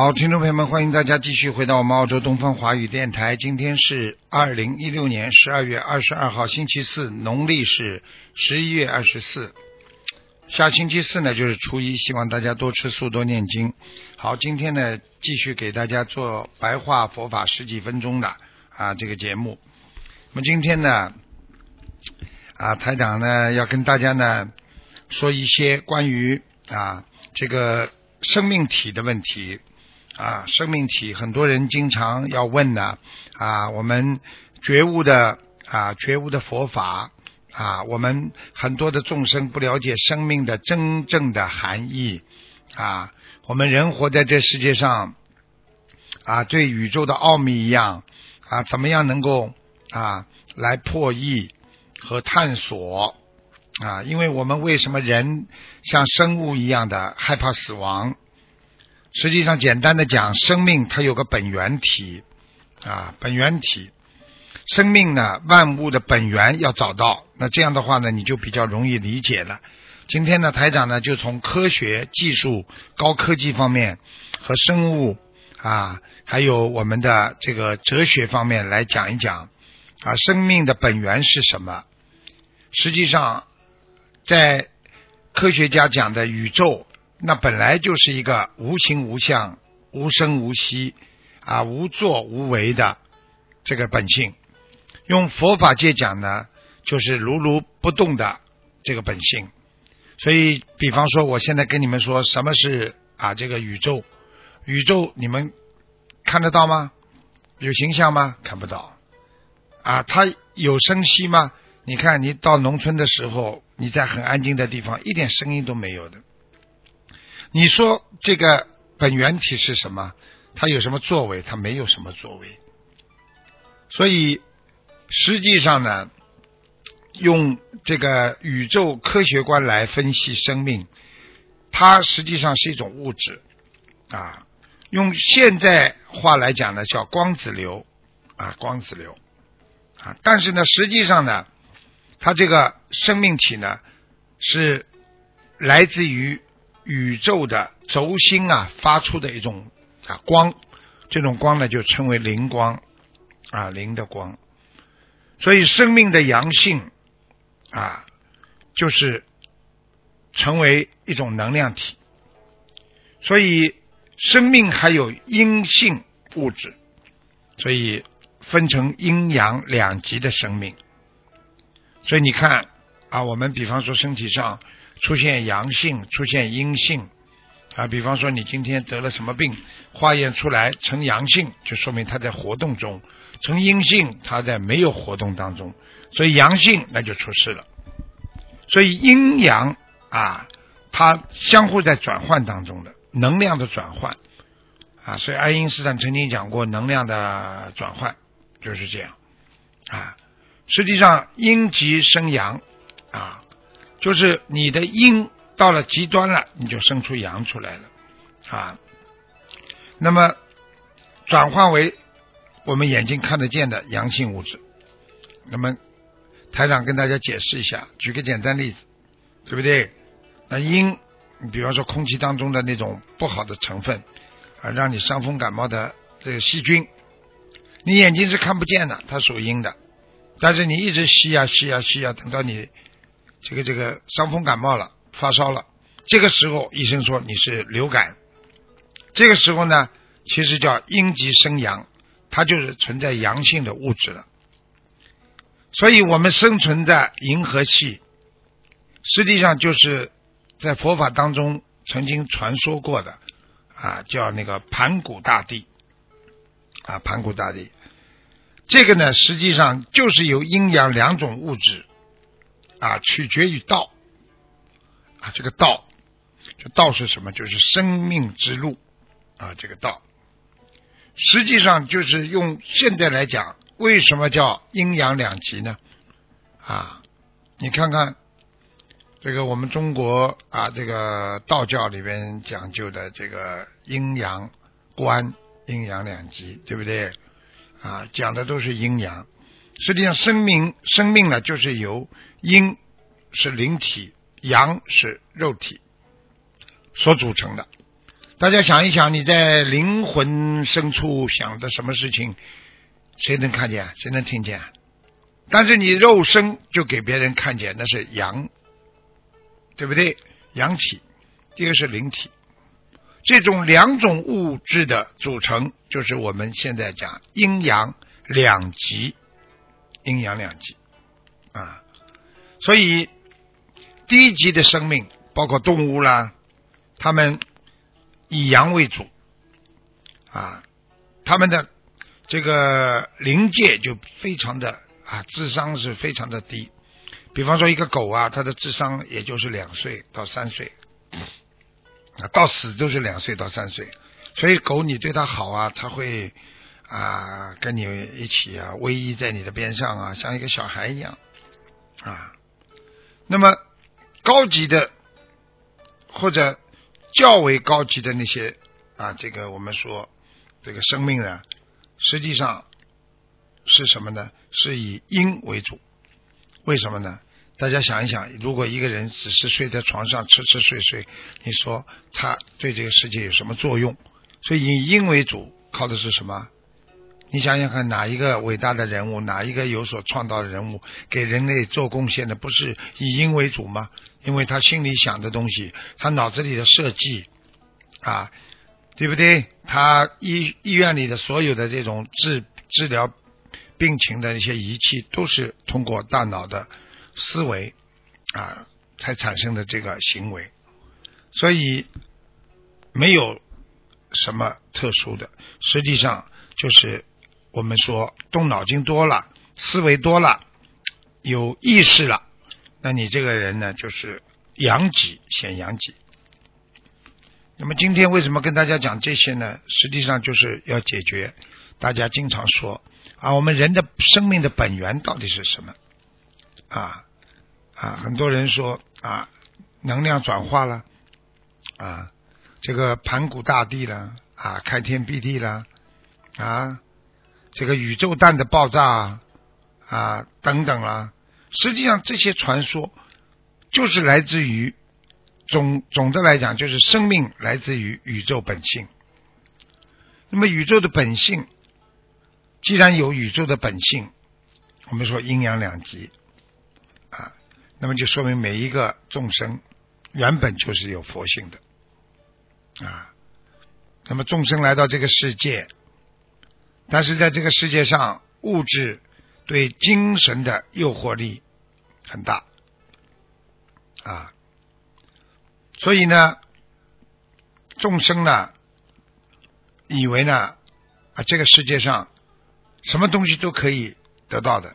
好，听众朋友们，欢迎大家继续回到我们澳洲东方华语电台。今天是二零一六年十二月二十二号，星期四，农历是十一月二十四。下星期四呢就是初一，希望大家多吃素，多念经。好，今天呢继续给大家做白话佛法十几分钟的啊这个节目。那么今天呢啊台长呢要跟大家呢说一些关于啊这个生命体的问题。啊，生命体很多人经常要问的啊，我们觉悟的啊，觉悟的佛法啊，我们很多的众生不了解生命的真正的含义啊，我们人活在这世界上啊，对宇宙的奥秘一样啊，怎么样能够啊来破译和探索啊？因为我们为什么人像生物一样的害怕死亡？实际上，简单的讲，生命它有个本源体啊，本源体，生命呢，万物的本源要找到，那这样的话呢，你就比较容易理解了。今天呢，台长呢就从科学技术、高科技方面和生物啊，还有我们的这个哲学方面来讲一讲啊，生命的本源是什么？实际上，在科学家讲的宇宙。那本来就是一个无形无相、无声无息啊、无作无为的这个本性。用佛法界讲呢，就是如如不动的这个本性。所以，比方说，我现在跟你们说，什么是啊这个宇宙？宇宙你们看得到吗？有形象吗？看不到。啊，它有声息吗？你看，你到农村的时候，你在很安静的地方，一点声音都没有的。你说这个本源体是什么？它有什么作为？它没有什么作为。所以实际上呢，用这个宇宙科学观来分析生命，它实际上是一种物质啊。用现在话来讲呢，叫光子流啊，光子流啊。但是呢，实际上呢，它这个生命体呢，是来自于。宇宙的轴心啊，发出的一种啊光，这种光呢就称为灵光啊灵的光。所以生命的阳性啊，就是成为一种能量体。所以生命还有阴性物质，所以分成阴阳两极的生命。所以你看啊，我们比方说身体上。出现阳性，出现阴性啊，比方说你今天得了什么病，化验出来呈阳性，就说明它在活动中；呈阴性，它在没有活动当中。所以阳性那就出事了。所以阴阳啊，它相互在转换当中的能量的转换啊。所以爱因斯坦曾经讲过能量的转换就是这样啊。实际上阴极生阳啊。就是你的阴到了极端了，你就生出阳出来了啊。那么转换为我们眼睛看得见的阳性物质。那么台长跟大家解释一下，举个简单例子，对不对？那阴，你比方说空气当中的那种不好的成分啊，让你伤风感冒的这个细菌，你眼睛是看不见的，它属阴的。但是你一直吸呀吸呀吸呀，等到你。这个这个伤风感冒了，发烧了，这个时候医生说你是流感，这个时候呢，其实叫阴极生阳，它就是存在阳性的物质了。所以我们生存在银河系，实际上就是在佛法当中曾经传说过的啊，叫那个盘古大帝啊，盘古大帝，这个呢，实际上就是由阴阳两种物质。啊，取决于道啊，这个道这道是什么？就是生命之路啊，这个道，实际上就是用现在来讲，为什么叫阴阳两极呢？啊，你看看这个我们中国啊，这个道教里边讲究的这个阴阳观、阴阳两极，对不对？啊，讲的都是阴阳。实际上，生命生命呢，就是由阴是灵体，阳是肉体所组成的。大家想一想，你在灵魂深处想的什么事情，谁能看见？谁能听见？但是你肉身就给别人看见，那是阳，对不对？阳体，一个是灵体，这种两种物质的组成，就是我们现在讲阴阳两极。阴阳两极啊，所以低级的生命，包括动物啦，他们以阳为主啊，他们的这个灵界就非常的啊，智商是非常的低。比方说一个狗啊，它的智商也就是两岁到三岁啊，到死都是两岁到三岁。所以狗你对它好啊，它会。啊，跟你一起啊，偎依在你的边上啊，像一个小孩一样啊。那么高级的或者较为高级的那些啊，这个我们说这个生命呢，实际上是什么呢？是以阴为主。为什么呢？大家想一想，如果一个人只是睡在床上吃吃睡睡，你说他对这个世界有什么作用？所以以阴为主，靠的是什么？你想想看，哪一个伟大的人物，哪一个有所创造的人物，给人类做贡献的，不是以因为主吗？因为他心里想的东西，他脑子里的设计啊，对不对？他医医院里的所有的这种治治疗病情的一些仪器，都是通过大脑的思维啊才产生的这个行为，所以没有什么特殊的，实际上就是。我们说动脑筋多了，思维多了，有意识了，那你这个人呢，就是阳极显阳极。那么今天为什么跟大家讲这些呢？实际上就是要解决大家经常说啊，我们人的生命的本源到底是什么？啊啊，很多人说啊，能量转化了啊，这个盘古大帝了啊，开天辟地了啊。这个宇宙弹的爆炸啊，啊等等啦，实际上这些传说就是来自于总总的来讲，就是生命来自于宇宙本性。那么宇宙的本性，既然有宇宙的本性，我们说阴阳两极啊，那么就说明每一个众生原本就是有佛性的啊。那么众生来到这个世界。但是在这个世界上，物质对精神的诱惑力很大。啊，所以呢，众生呢，以为呢啊，这个世界上什么东西都可以得到的，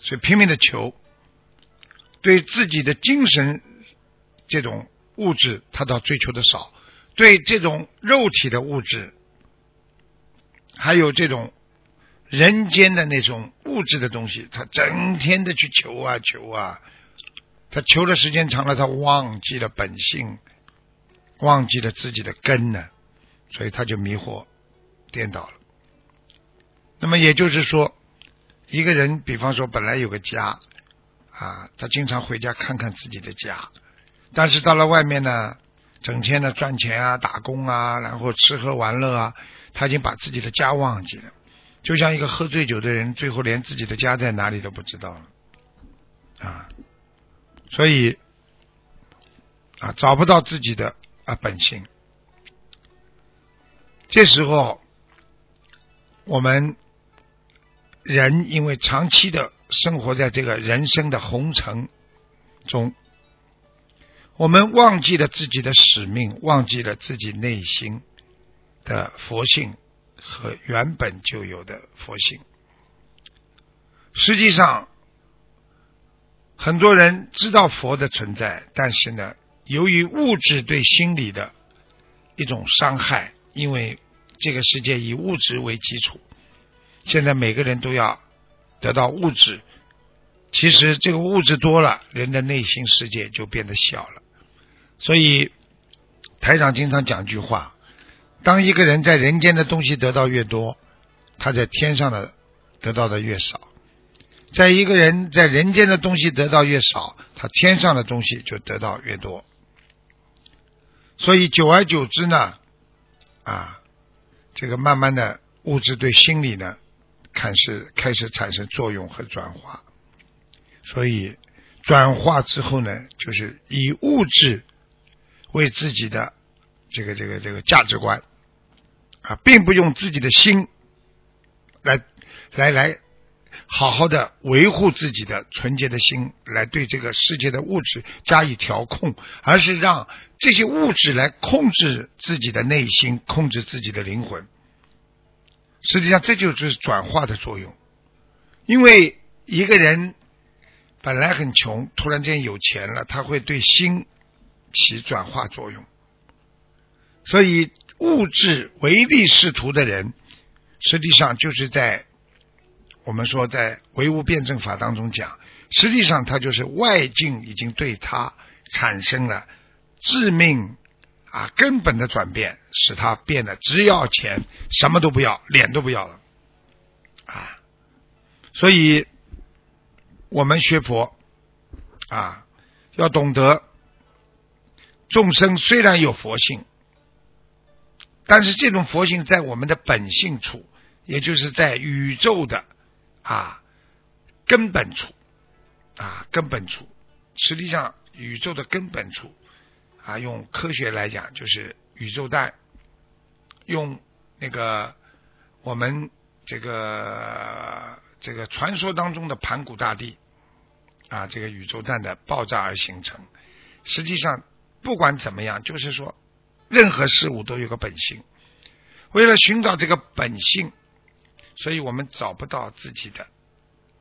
所以拼命的求，对自己的精神这种物质，他倒追求的少，对这种肉体的物质。还有这种人间的那种物质的东西，他整天的去求啊求啊，他求的时间长了，他忘记了本性，忘记了自己的根呢，所以他就迷惑颠倒了。那么也就是说，一个人，比方说本来有个家啊，他经常回家看看自己的家，但是到了外面呢，整天的赚钱啊、打工啊，然后吃喝玩乐啊。他已经把自己的家忘记了，就像一个喝醉酒的人，最后连自己的家在哪里都不知道了啊！所以啊，找不到自己的啊本性。这时候，我们人因为长期的生活在这个人生的红尘中，我们忘记了自己的使命，忘记了自己内心。的佛性和原本就有的佛性，实际上很多人知道佛的存在，但是呢，由于物质对心理的一种伤害，因为这个世界以物质为基础，现在每个人都要得到物质。其实这个物质多了，人的内心世界就变得小了。所以台长经常讲一句话：当一个人在人间的东西得到越多，他在天上的得到的越少；在一个人在人间的东西得到越少，他天上的东西就得到越多。所以久而久之呢，啊，这个慢慢的物质对心理呢，开始开始产生作用和转化。所以转化之后呢，就是以物质为自己的这个这个这个价值观啊，并不用自己的心来来来好好的维护自己的纯洁的心，来对这个世界的物质加以调控，而是让这些物质来控制自己的内心，控制自己的灵魂。实际上，这就是转化的作用，因为一个人。本来很穷，突然间有钱了，他会对心起转化作用。所以物质唯利是图的人，实际上就是在我们说在唯物辩证法当中讲，实际上他就是外境已经对他产生了致命啊根本的转变，使他变得只要钱，什么都不要，脸都不要了啊。所以。我们学佛啊，要懂得众生虽然有佛性，但是这种佛性在我们的本性处，也就是在宇宙的啊根本处啊根本处。实际上，宇宙的根本处啊，用科学来讲，就是宇宙蛋，用那个我们这个这个传说当中的盘古大帝。啊，这个宇宙蛋的爆炸而形成。实际上，不管怎么样，就是说，任何事物都有个本性。为了寻找这个本性，所以我们找不到自己的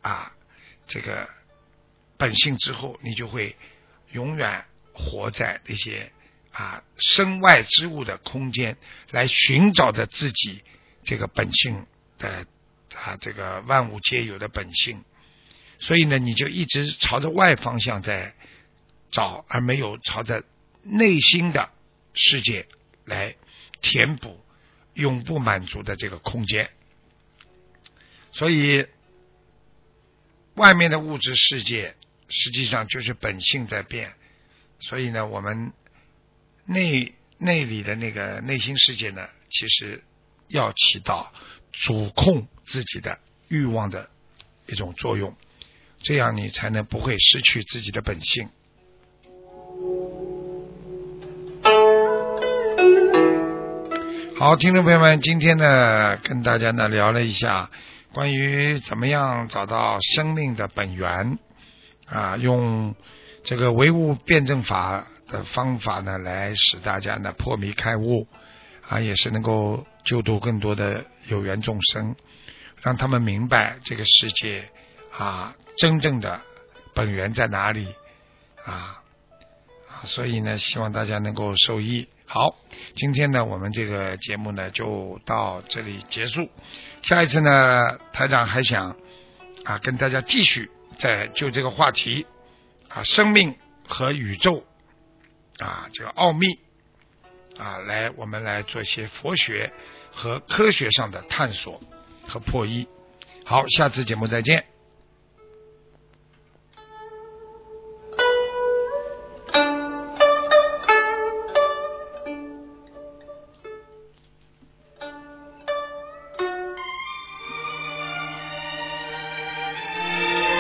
啊这个本性之后，你就会永远活在那些啊身外之物的空间，来寻找着自己这个本性的啊这个万物皆有的本性。所以呢，你就一直朝着外方向在找，而没有朝着内心的世界来填补永不满足的这个空间。所以，外面的物质世界实际上就是本性在变。所以呢，我们内内里的那个内心世界呢，其实要起到主控自己的欲望的一种作用。这样你才能不会失去自己的本性。好，听众朋友们，今天呢，跟大家呢聊了一下关于怎么样找到生命的本源啊，用这个唯物辩证法的方法呢，来使大家呢破迷开悟啊，也是能够救度更多的有缘众生，让他们明白这个世界啊。真正的本源在哪里啊？所以呢，希望大家能够受益。好，今天呢，我们这个节目呢就到这里结束。下一次呢，台长还想啊跟大家继续在就这个话题啊，生命和宇宙啊这个奥秘啊，来我们来做一些佛学和科学上的探索和破译。好，下次节目再见。